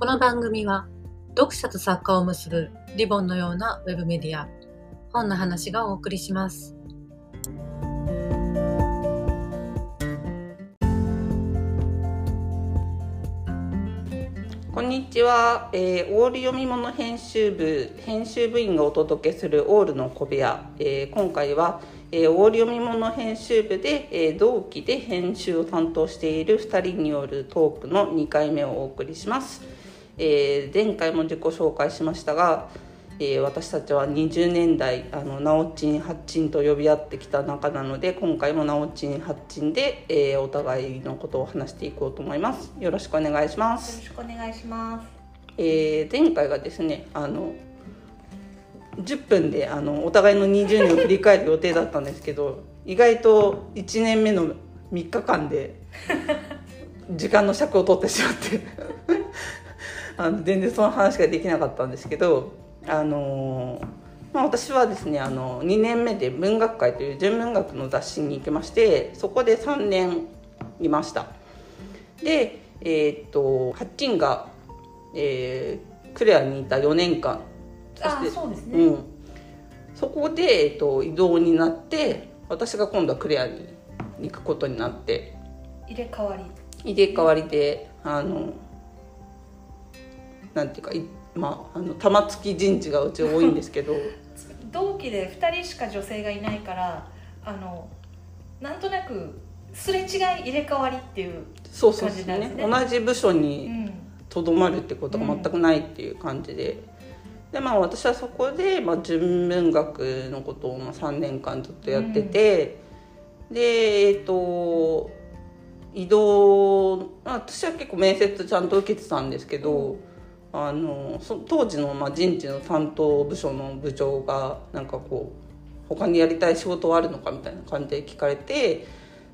この番組は読者と作家を結ぶリボンのようなウェブメディア本の話がお送りします。こんにちは、えー、オール読み物編集部編集部員がお届けするオールの小部屋、えー、今回は、えー、オール読み物編集部で、えー、同期で編集を担当している2人によるトークの2回目をお送りします、えー、前回も自己紹介しましたが、えー、私たちは20年代あのナオチンハッチンと呼び合ってきた仲なので今回もナオチンハッチンで、えー、お互いのことを話していこうと思います。よろしくお願いします。よろしくお願いします。えー、前回がですねあの10分であのお互いの20年を振り返る予定だったんですけど 意外と1年目の3日間で 時間の尺を取ってしまってあの全然その話ができなかったんですけどあのまあ、私はですねあの2年目で文学会という純文学の雑誌に行きましてそこで3年いました。でえー、っとハッチンが、えー、クレアにいた4年間。そしてそうですね、うん、そこで、えー、っと移動になって私が今度はクレアに行くことになって。入れ替わり。入れ替わりであのなんていうかまあ、あの玉突き陣地がうち多いんですけど。同期で2人しか女性がいないからあのなんとなくすれ違い入れ替わりっていうそうそうですね。同じ部署にとどまるってことが全くないっていう感じで、うん、でまあ私はそこで、まあ、純文学のことをまあ3年間ずっとやってて、うん、でえっ、ー、と移動私は結構面接ちゃんと受けてたんですけど、あの当時のまあ人事の担当部署の部長がなんかこう他にやりたい仕事はあるのかみたいな感じで聞かれて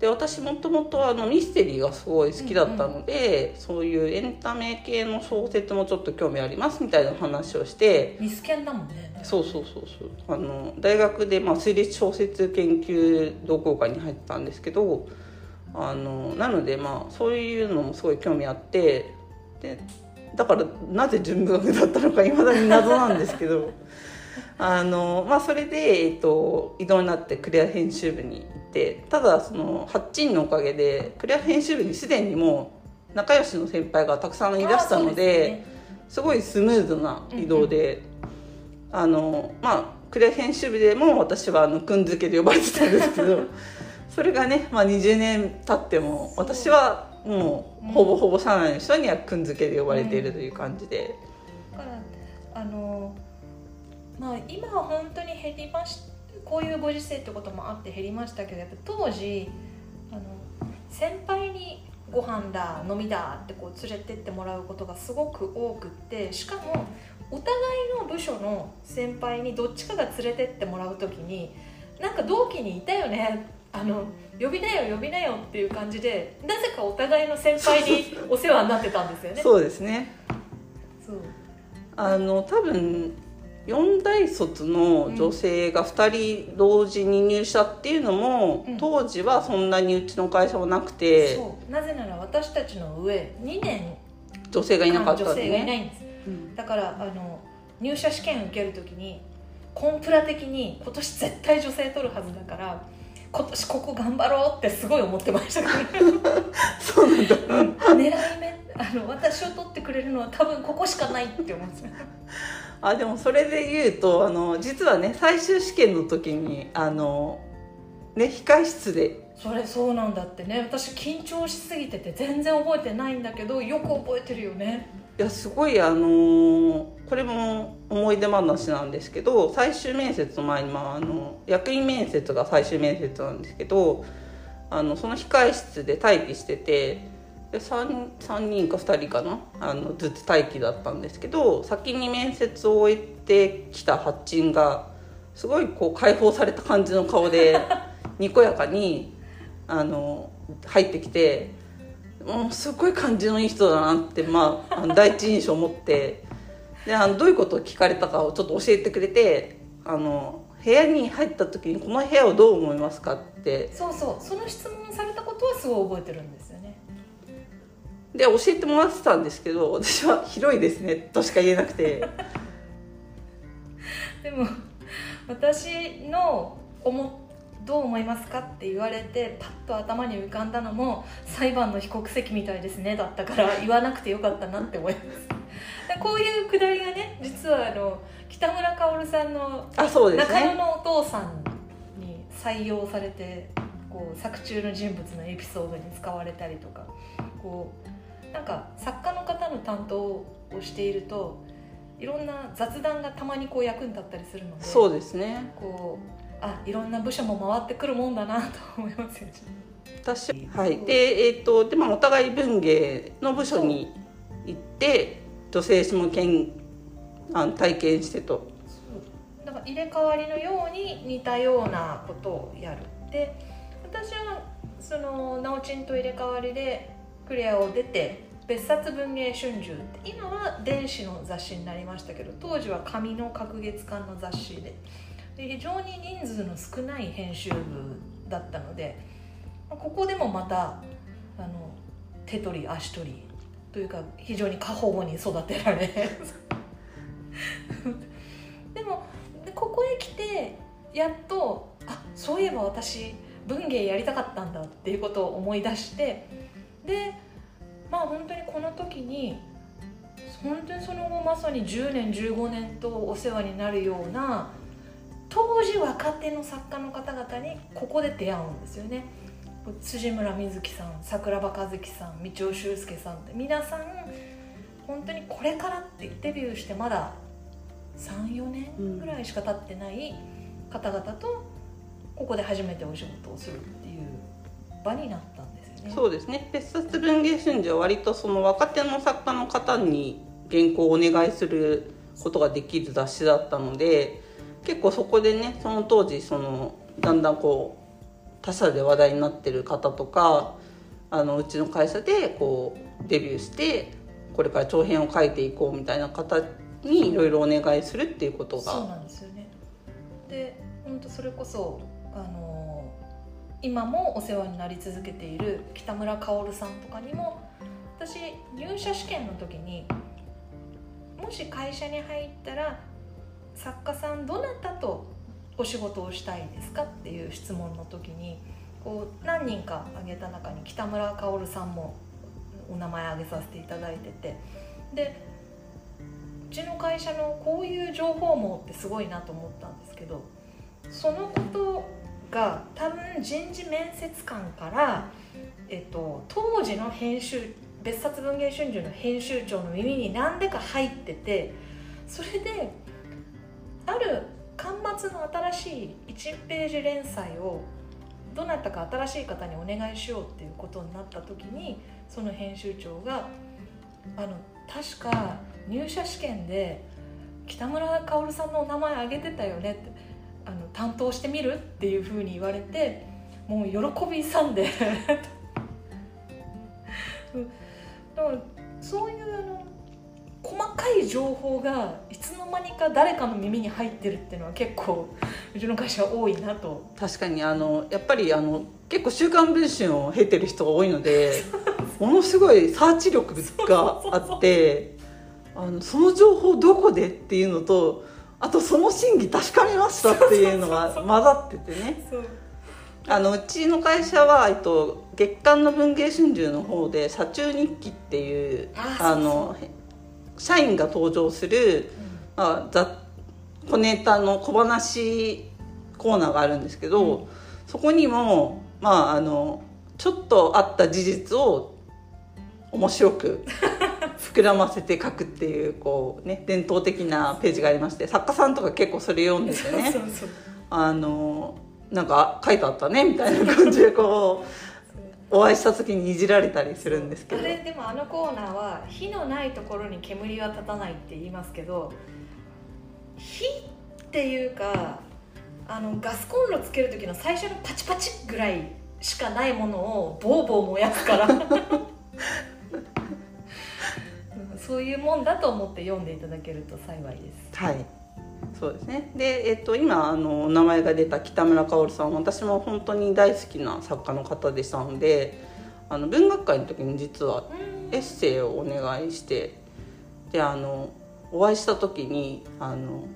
で私もともとあのミステリーがすごい好きだったので、うんうん、そういうエンタメ系の小説もちょっと興味ありますみたいな話をしてミスケンだもんね。そうそうそうそう。あの大学でまあ推理小説研究同好会に入ってたんですけどあのなのでまあそういうのもすごい興味あってでだからなぜ純文学だったのかいまだに謎なんですけど あの、まあ、それで、えっと、移動になってクレア編集部に行ってただその8チンのおかげでクレア編集部にすでにもう仲良しの先輩がたくさんいらしたので、ね、すごいスムーズな移動で、うん。うん、あのまあクレア編集部でも私はあのくんづけで呼ばれてたんですけど それがね、まあ、20年経っても私はもうほぼほぼ社内の人にはくんづけで呼ばれているという感じで。だからあのまあ今は本当に減りましこういうご時世ってこともあって減りましたけどやっぱ当時あの先輩にご飯だ飲みだってこう連れてってもらうことがすごく多くってしかもお互いの部署の先輩にどっちかが連れてってもらう時になんか同期にいたよねあの呼びなよ呼びなよっていう感じでなぜかお互いの先輩に お世話になってたんですよね。そうですね。そう。あの多分4大卒の女性が2人同時に入社っていうのも、うん、当時はそんなにうちの会社はなくて、なぜなら私たちの上2年女性がいなかったんで、ね、女性がいないんです、うん、だからあの入社試験受ける時にコンプラ的に今年絶対女性取るはずだから今年ここ頑張ろうってすごい思ってました。そうなんだ、うん、狙い目あの私を取ってくれるのは多分ここしかないって思うんですよあでもそれで言うとあの実はね最終試験の時にあのね控室で。それそうなんだってね。私緊張しすぎてて全然覚えてないんだけどよく覚えてるよねいやすごいあのー、これも思い出話なんですけど最終面接の前に、まあ、あの役員面接が最終面接なんですけどあのその控え室で待機しててで 3, 3人か2人かなあのずっと待機だったんですけど先に面接を終えてきた発チがすごいこう解放された感じの顔でにこやかにあの入ってきて。もうすごい感じのいい人だなって、まあ、第一印象を持ってであのどういうことを聞かれたかをちょっと教えてくれてあの部屋に入った時にこの部屋をどう思いますかって。そうそうその質問されたことはすごい覚えてるんですよね。で教えてもらってたんですけど私は「広いですね」としか言えなくて。でも私の思どう思いますかって言われてパッと頭に浮かんだのも裁判の被告席みたいですねだったから言わなくてよかったなって思います。でこういうくだりがね実はあの北村薫さんのあそうです中野ねのお父さんに採用されてこう作中の人物のエピソードに使われたりとかこうなんか作家の方の担当をしているといろんな雑談がたまにこう役に立ったりするのでそうですね。こうあいろんな部署も回ってくるもんだなと思いますよ。ね。私はい。でえっ、とでまあお互い文芸の部署に行って女性下見あの体験してと。だから入れ替わりのように似たようなことをやる。で私はその直ちんと入れ替わりでクリアを出て別冊文芸春秋って今は電子の雑誌になりましたけど当時は紙の隔月間の雑誌でで非常に人数の少ない編集部だったのでここでもまたあの手取り足取りというか非常に過保護に育てられ でもでここへ来てやっとあそういえば私文芸やりたかったんだっていうことを思い出してでまあ本当にこの時に本当にその後まさに10年15年とお世話になるような当時若手の作家の方々にここで出会うんですよね。辻村瑞希さん桜庭和樹さん道尾修介さんって。皆さん本当にこれからってデビューしてまだ34年ぐらいしか経ってない方々とここで初めてお仕事をするっていう場になったんですよね。そうですね。別冊文芸春秋は割とその若手の作家の方に原稿をお願いすることができる雑誌だったので結構そこでねその当時そのだんだんこう他社で話題になってる方とかあのうちの会社でこうデビューしてこれから長編を書いていこうみたいな方にいろいろお願いするっていうことがそうなんですよね。で本当それこそあの今もお世話になり続けている北村薫さんとかにも私入社試験の時にもし会社に入ったら作家さんどなたとお仕事をしたいですかっていう質問の時にこう何人か挙げた中に北村薫さんもお名前挙げさせていただいててでうちの会社のこういう情報網ってすごいなと思ったんですけどそのことが多分人事面接官から、えっと、当時の編集別冊文芸春秋の編集長の耳に何でか入っててそれである巻末の新しい1ページ連載をどなたか新しい方にお願いしようっていうことになった時にその編集長があの確か入社試験で北村薫さんのお名前挙げてたよねってあの担当してみるっていうふうに言われてもう喜び勇んで。うんだからそういうあのかい情報がいつの間にか誰かの耳に入ってるっていうのは結構うちの会社は多いなと。確かにあのやっぱりあの結構「週刊文春」を経てる人が多いのでものすごいサーチ力があってあのその情報どこでっていうのとあとその真偽確かめましたっていうのが混ざっててね。あのうちの会社は、えっと、月刊の文芸春秋の方で「社中日記」っていうああの社員が登場する、まあ、ざ小ネタの小話コーナーがあるんですけど、うん。そこにもまああのちょっとあった事実を面白く 膨らませて書くっていうこうね伝統的なページがありまして作家さんとか結構それ読んでてね。あのなんか書いてあったねみたいな感じでこうお会いした時にいじられたりするんですけあどれでもあのコーナーは火のないところに煙は立たないって言いますけど火っていうかあのガスコンロつける時の最初のパチパチぐらいしかないものをボーボー燃やすから。う んそういうもんだと思って読んでいただけると幸いです。はいそうですね。で、えっと、今あのお名前が出た北村薫さん私も本当に大好きな作家の方でしたのであの文学会の時に実はうん。エッセイをお願いしてであのお会いした時にあの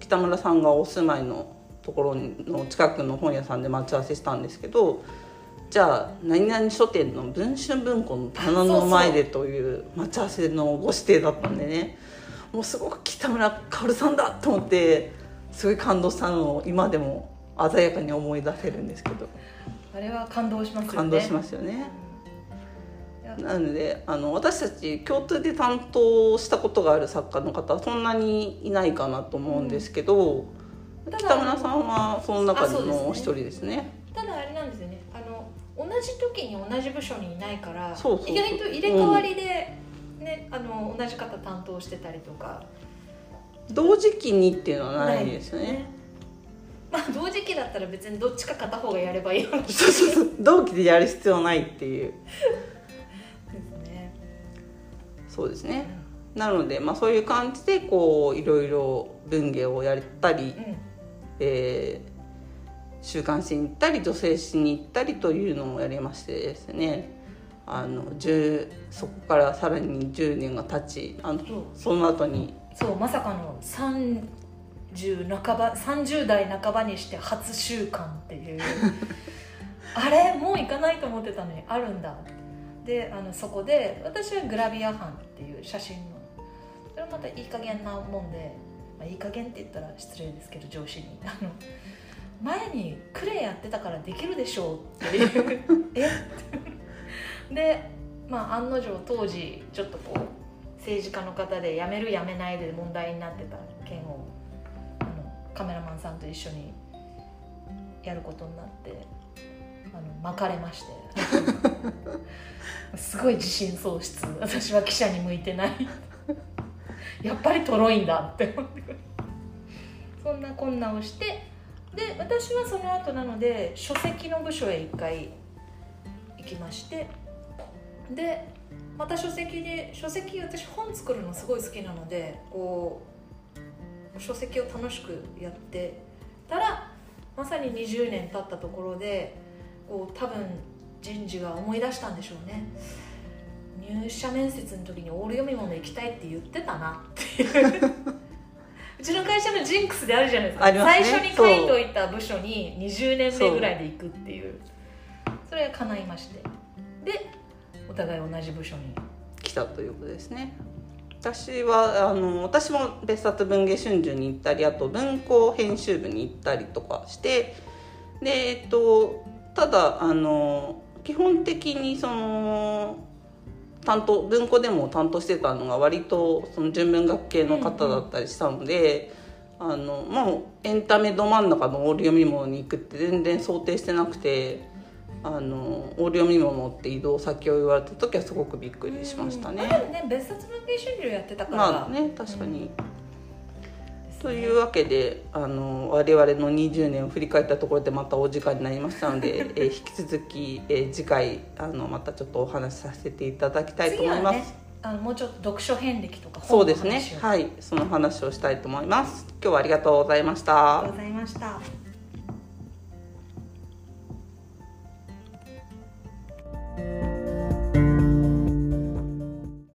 北村さんがお住まいのところの近くの本屋さんで待ち合わせしたんですけどじゃあ何々書店の文春文庫の棚の前でという待ち合わせのご指定だったんでねもうすごく北村薫さんだと思ってすごい感動したのを今でも鮮やかに思い出せるんですけど。あれは感動しますよね。感動しますよね。うん。なのであの私たち共通で担当したことがある作家の方はそんなにいないかなと思うんですけど、ただ北村さんはその中のお一人ですね。ただあれなんですよね。あの同じ時に同じ部署にいないから意外と入れ替わりで、ねあの同じ方担当してたりとか。同時期にっていうのはないですよね。まあ同時期だったら別にどっちか片方がやればいいそうそうそう。同期でやる必要ないっていう。ね。そうですね。なので、まあ、そういう感じでこういろいろ文芸をやったり、うん。えー週刊誌に行ったり女性誌に行ったりというのをやりましてですねあの10そこからさらに10年が経ちあのその後に。そうまさかの30半ば30代半ばにして初週刊っていう。あれ？もう行かないと思ってたのにあるんだ。であのそこで私はグラビア班っていう写真の。それまたいい加減なもんで、まあ、いい加減って言ったら失礼ですけど上司に。あの前にクレイやってたからできるでしょうっていう。え？でまあ案の定当時ちょっとこう政治家の方で辞める辞めないで問題になってた件をあのカメラマンさんと一緒にやることになってあの巻かれまして。すごい自信喪失。私は記者に向いてない。やっぱりとろいんだって思って。そんなこんなをして。で私はその後なので書籍の部署へ一回行きまして。でまた書籍で書籍私本作るのすごい好きなのでこう書籍を楽しくやってたらまさに20年経ったところでこう多分人事が思い出したんでしょうね。入社面接の時にオール読み物行きたいって言ってたなっていう。うちの会社のジンクスであるじゃないですか。ね。最初に書いておいた部署に20年目ぐらいで行くっていう。それが叶いまして。でお互い同じ部署に来たということですね。私はあの私も別冊文芸春秋に行ったりあと文庫編集部に行ったりとかしてでえっとただあの基本的にその担当文庫でも担当してたのが割とその純文学系の方だったりしたので、あのもうエンタメど真ん中のオール読み物に行くって全然想定してなくて。あのオール読み物って移動先を言われた時はすごくびっくりしましたね。まあでもね別冊文芸春秋やってたから、まあね確かに、ですねというわけであの我々の20年を振り返ったところでまたお時間になりましたので、えー引き続き、えー次回あのまたちょっとお話しさせていただきたいと思います。ねあのもうちょっと読書遍歴とかそうですね。はい。その話をしたいと思います。今日はありがとうございました。ありがとうございました